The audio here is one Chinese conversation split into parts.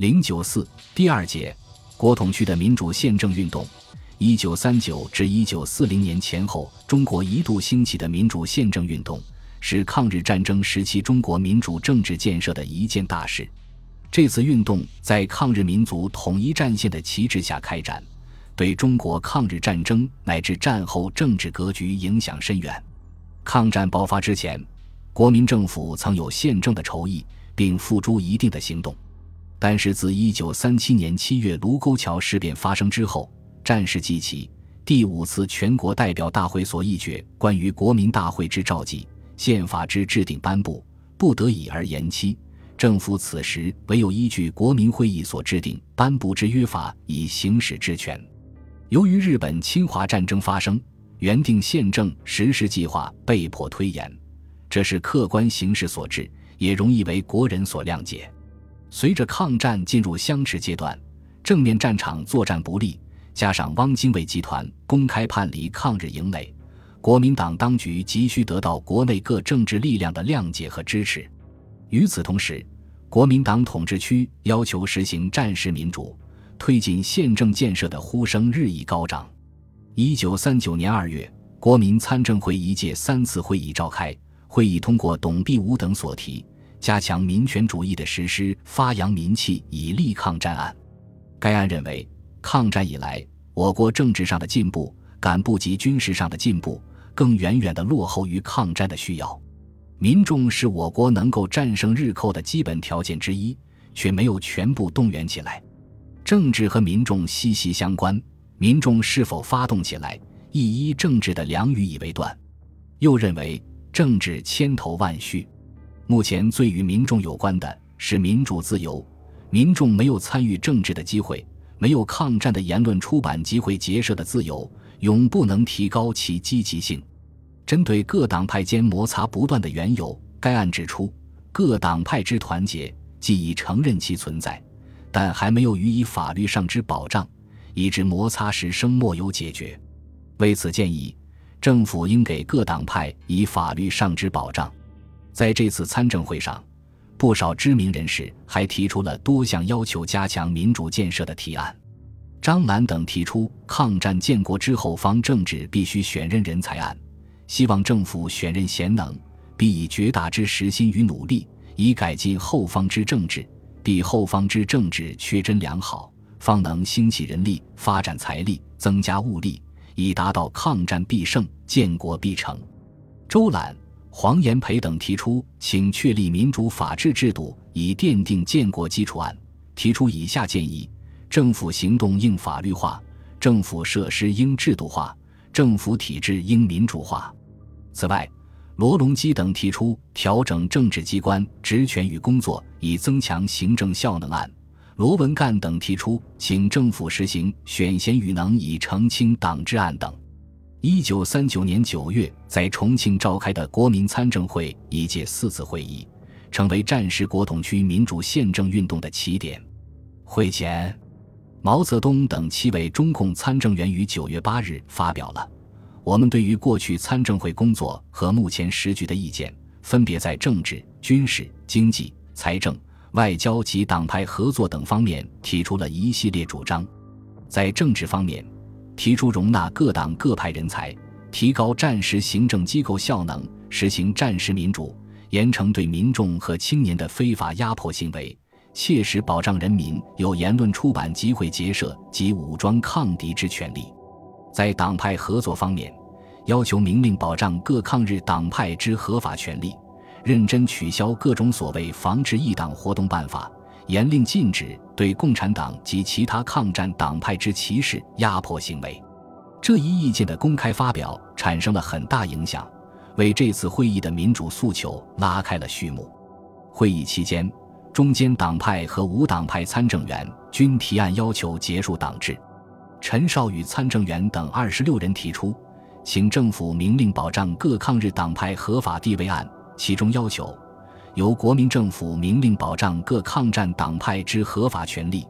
零九四第二节，国统区的民主宪政运动。一九三九至一九四零年前后，中国一度兴起的民主宪政运动，是抗日战争时期中国民主政治建设的一件大事。这次运动在抗日民族统一战线的旗帜下开展，对中国抗日战争乃至战后政治格局影响深远。抗战爆发之前，国民政府曾有宪政的筹议，并付诸一定的行动。但是，自一九三七年七月卢沟桥事变发生之后，战事既起，第五次全国代表大会所议决关于国民大会之召集、宪法之制定颁布，不得已而延期。政府此时唯有依据国民会议所制定颁布之约法以行使职权。由于日本侵华战争发生，原定宪政实施计划被迫推延，这是客观形势所致，也容易为国人所谅解。随着抗战进入相持阶段，正面战场作战不利，加上汪精卫集团公开叛离抗日营垒，国民党当局急需得到国内各政治力量的谅解和支持。与此同时，国民党统治区要求实行战时民主、推进宪政建设的呼声日益高涨。一九三九年二月，国民参政会一届三次会议召开，会议通过董必武等所提。加强民权主义的实施，发扬民气，以力抗战案。该案认为，抗战以来，我国政治上的进步赶不及军事上的进步，更远远的落后于抗战的需要。民众是我国能够战胜日寇的基本条件之一，却没有全部动员起来。政治和民众息息相关，民众是否发动起来，亦依政治的良与以为断。又认为，政治千头万绪。目前最与民众有关的是民主自由，民众没有参与政治的机会，没有抗战的言论、出版、机会、结社的自由，永不能提高其积极性。针对各党派间摩擦不断的缘由，该案指出，各党派之团结既已承认其存在，但还没有予以法律上之保障，以致摩擦时生莫有解决。为此，建议政府应给各党派以法律上之保障。在这次参政会上，不少知名人士还提出了多项要求加强民主建设的提案。张澜等提出抗战建国之后方政治必须选任人才案，希望政府选任贤能，必以绝大之实心与努力，以改进后方之政治，必后方之政治缺真良好，方能兴起人力，发展财力，增加物力，以达到抗战必胜、建国必成。周览。黄炎培等提出，请确立民主法治制度，以奠定建国基础案。提出以下建议：政府行动应法律化，政府设施应制度化，政府体制应民主化。此外，罗隆基等提出调整政治机关职权与工作，以增强行政效能案。罗文干等提出，请政府实行选贤与能，以澄清党治案等。一九三九年九月，在重庆召开的国民参政会一届四次会议，成为战时国统区民主宪政运动的起点。会前，毛泽东等七位中共参政员于九月八日发表了我们对于过去参政会工作和目前时局的意见，分别在政治、军事、经济、财政、外交及党派合作等方面提出了一系列主张。在政治方面，提出容纳各党各派人才，提高战时行政机构效能，实行战时民主，严惩对民众和青年的非法压迫行为，切实保障人民有言论、出版、集会、结社及武装抗敌之权利。在党派合作方面，要求明令保障各抗日党派之合法权利，认真取消各种所谓防止异党活动办法。严令禁止对共产党及其他抗战党派之歧视、压迫行为。这一意见的公开发表产生了很大影响，为这次会议的民主诉求拉开了序幕。会议期间，中间党派和无党派参政员均提案要求结束党制。陈少宇参政员等二十六人提出，请政府明令保障各抗日党派合法地位案，其中要求。由国民政府明令保障各抗战党派之合法权利，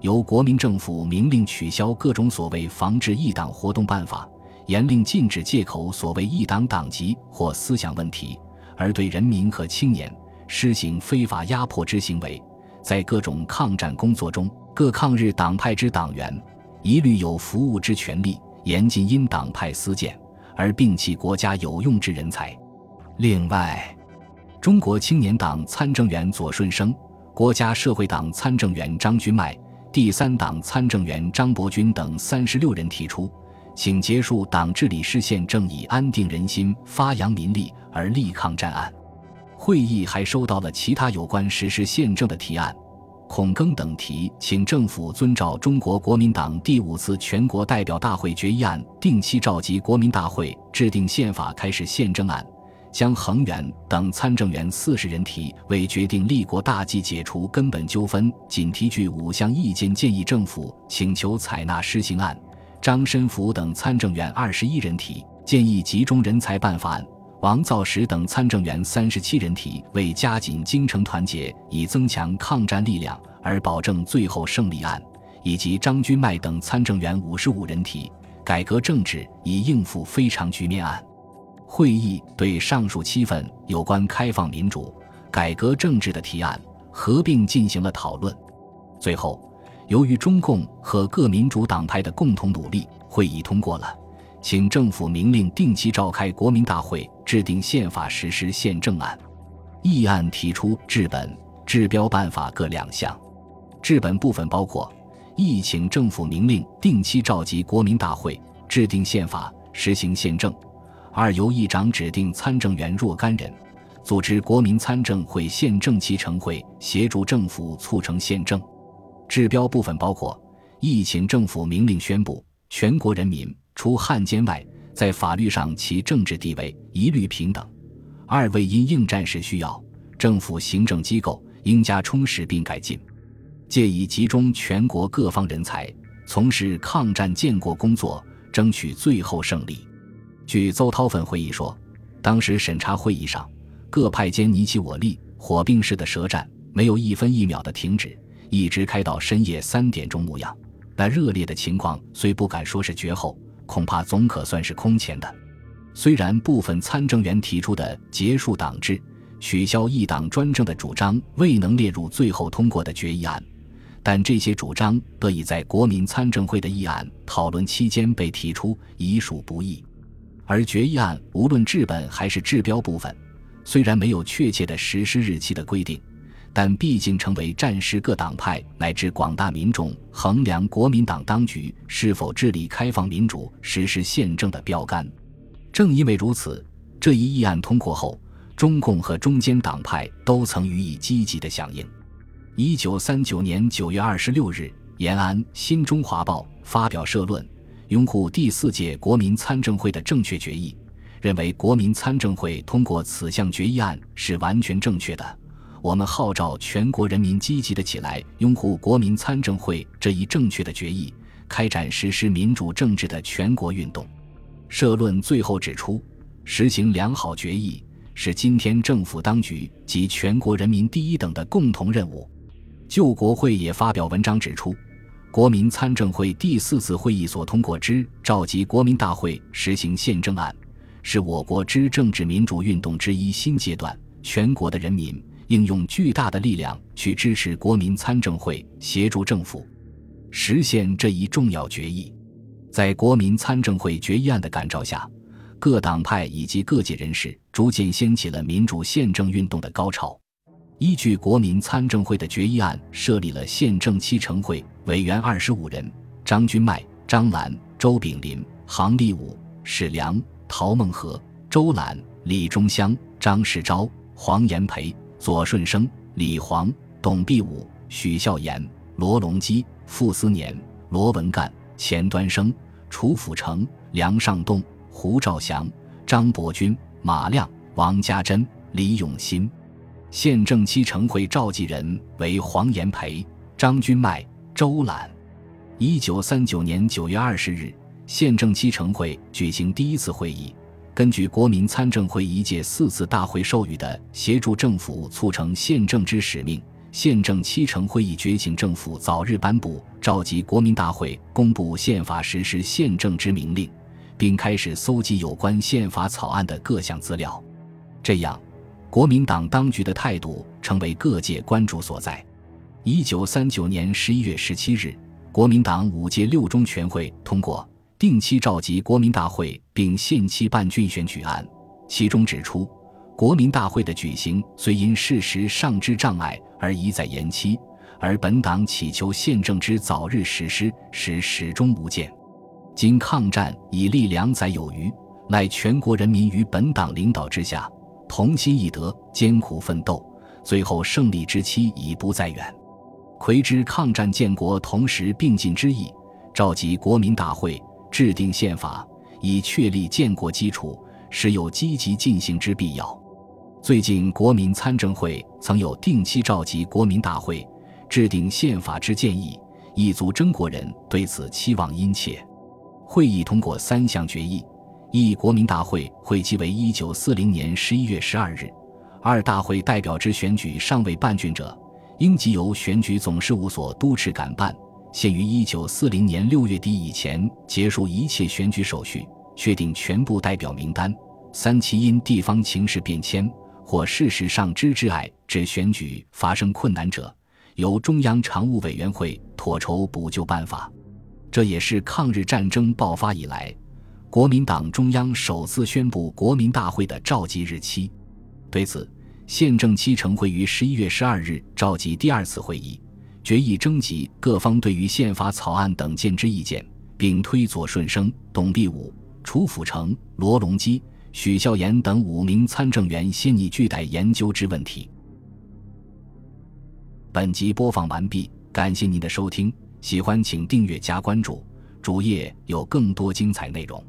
由国民政府明令取消各种所谓防治异党活动办法，严令禁止借口所谓异党党籍或思想问题，而对人民和青年施行非法压迫之行为，在各种抗战工作中，各抗日党派之党员一律有服务之权利，严禁因党派私见而摒弃国家有用之人才。另外，中国青年党参政员左顺生、国家社会党参政员张君迈、第三党参政员张伯钧等三十六人提出，请结束党治理失宪正以安定人心、发扬民力而立抗战案。会议还收到了其他有关实施宪政的提案。孔庚等提请政府遵照中国国民党第五次全国代表大会决议案，定期召集国民大会制定宪法，开始宪政案。将恒远等参政员四十人提为决定立国大计、解除根本纠纷，仅提具五项意见建议政府请求采纳施行案。张申福等参政员二十一人提建议集中人才办法案。王造时等参政员三十七人提为加紧京城团结，以增强抗战力量而保证最后胜利案，以及张君迈等参政员五十五人提改革政治以应付非常局面案。会议对上述七份有关开放民主、改革政治的提案合并进行了讨论。最后，由于中共和各民主党派的共同努力，会议通过了。请政府明令定期召开国民大会，制定宪法实施宪政案。议案提出治本、治标办法各两项。治本部分包括：一、请政府明令定期召集国民大会，制定宪法，实行宪政；二、由议长指定参政员若干人，组织国民参政会宪政期成会，协助政府促成宪政。治标部分包括：一、请政府明令宣布全国人民。除汉奸外，在法律上其政治地位一律平等。二为因应战时需要，政府行政机构应加充实并改进，借以集中全国各方人才，从事抗战建国工作，争取最后胜利。据邹韬奋回忆说，当时审查会议上，各派间你起我立，火并式的舌战，没有一分一秒的停止，一直开到深夜三点钟模样。那热烈的情况，虽不敢说是绝后。恐怕总可算是空前的。虽然部分参政员提出的结束党制、取消一党专政的主张未能列入最后通过的决议案，但这些主张得以在国民参政会的议案讨论期间被提出，已属不易。而决议案无论治本还是治标部分，虽然没有确切的实施日期的规定。但毕竟成为战时各党派乃至广大民众衡量国民党当局是否致力开放民主、实施宪政的标杆。正因为如此，这一议案通过后，中共和中间党派都曾予以积极的响应。一九三九年九月二十六日，延安《新中华报》发表社论，拥护第四届国民参政会的正确决议，认为国民参政会通过此项决议案是完全正确的。我们号召全国人民积极的起来，拥护国民参政会这一正确的决议，开展实施民主政治的全国运动。社论最后指出，实行良好决议是今天政府当局及全国人民第一等的共同任务。救国会也发表文章指出，国民参政会第四次会议所通过之召集国民大会实行宪政案，是我国之政治民主运动之一新阶段。全国的人民。应用巨大的力量去支持国民参政会，协助政府实现这一重要决议。在国民参政会决议案的感召下，各党派以及各界人士逐渐掀起了民主宪政运动的高潮。依据国民参政会的决议案，设立了宪政七成会委员二十五人：张君迈、张澜、周炳林、杭立武、史良、陶孟和、周澜、李忠香、张世钊、黄炎培。左顺生、李煌、董必武、许孝言、罗隆基、傅斯年、罗文干、钱端生、楚辅成、梁尚栋、胡兆祥、张伯钧、马亮、王家珍、李永新。宪政七成会召集人为黄炎培、张君迈、周览。一九三九年九月二十日，宪政七成会举行第一次会议。根据国民参政会一届四次大会授予的协助政府促成宪政之使命，宪政七成会议决请政府早日颁布召集国民大会公布宪法实施宪政之明令，并开始搜集有关宪法草案的各项资料。这样，国民党当局的态度成为各界关注所在。一九三九年十一月十七日，国民党五届六中全会通过定期召集国民大会并限期办郡选举案，其中指出，国民大会的举行虽因事实上之障碍而一再延期，而本党祈求宪政之早日实施，是始终无间。今抗战已历两载有余，乃全国人民于本党领导之下，同心一德，艰苦奋斗，最后胜利之期已不再远。魁之抗战建国同时并进之意，召集国民大会，制定宪法，以确立建国基础，实有积极进行之必要。最近国民参政会曾有定期召集国民大会，制定宪法之建议，一族征国人对此期望殷切。会议通过三项决议：一、国民大会会期为一九四零年十一月十二日；二、大会代表之选举尚未办竣者。应即由选举总事务所督持赶办，限于一九四零年六月底以前结束一切选举手续，确定全部代表名单。三其因地方情势变迁或事实上之之碍，致选举发生困难者，由中央常务委员会妥筹补救办法。这也是抗日战争爆发以来，国民党中央首次宣布国民大会的召集日期。对此。宪政七成会于十一月十二日召集第二次会议，决议征集各方对于宪法草案等建之意见，并推左顺生、董必武、楚辅成、罗隆基、许孝言等五名参政员先拟具待研究之问题。本集播放完毕，感谢您的收听，喜欢请订阅加关注，主页有更多精彩内容。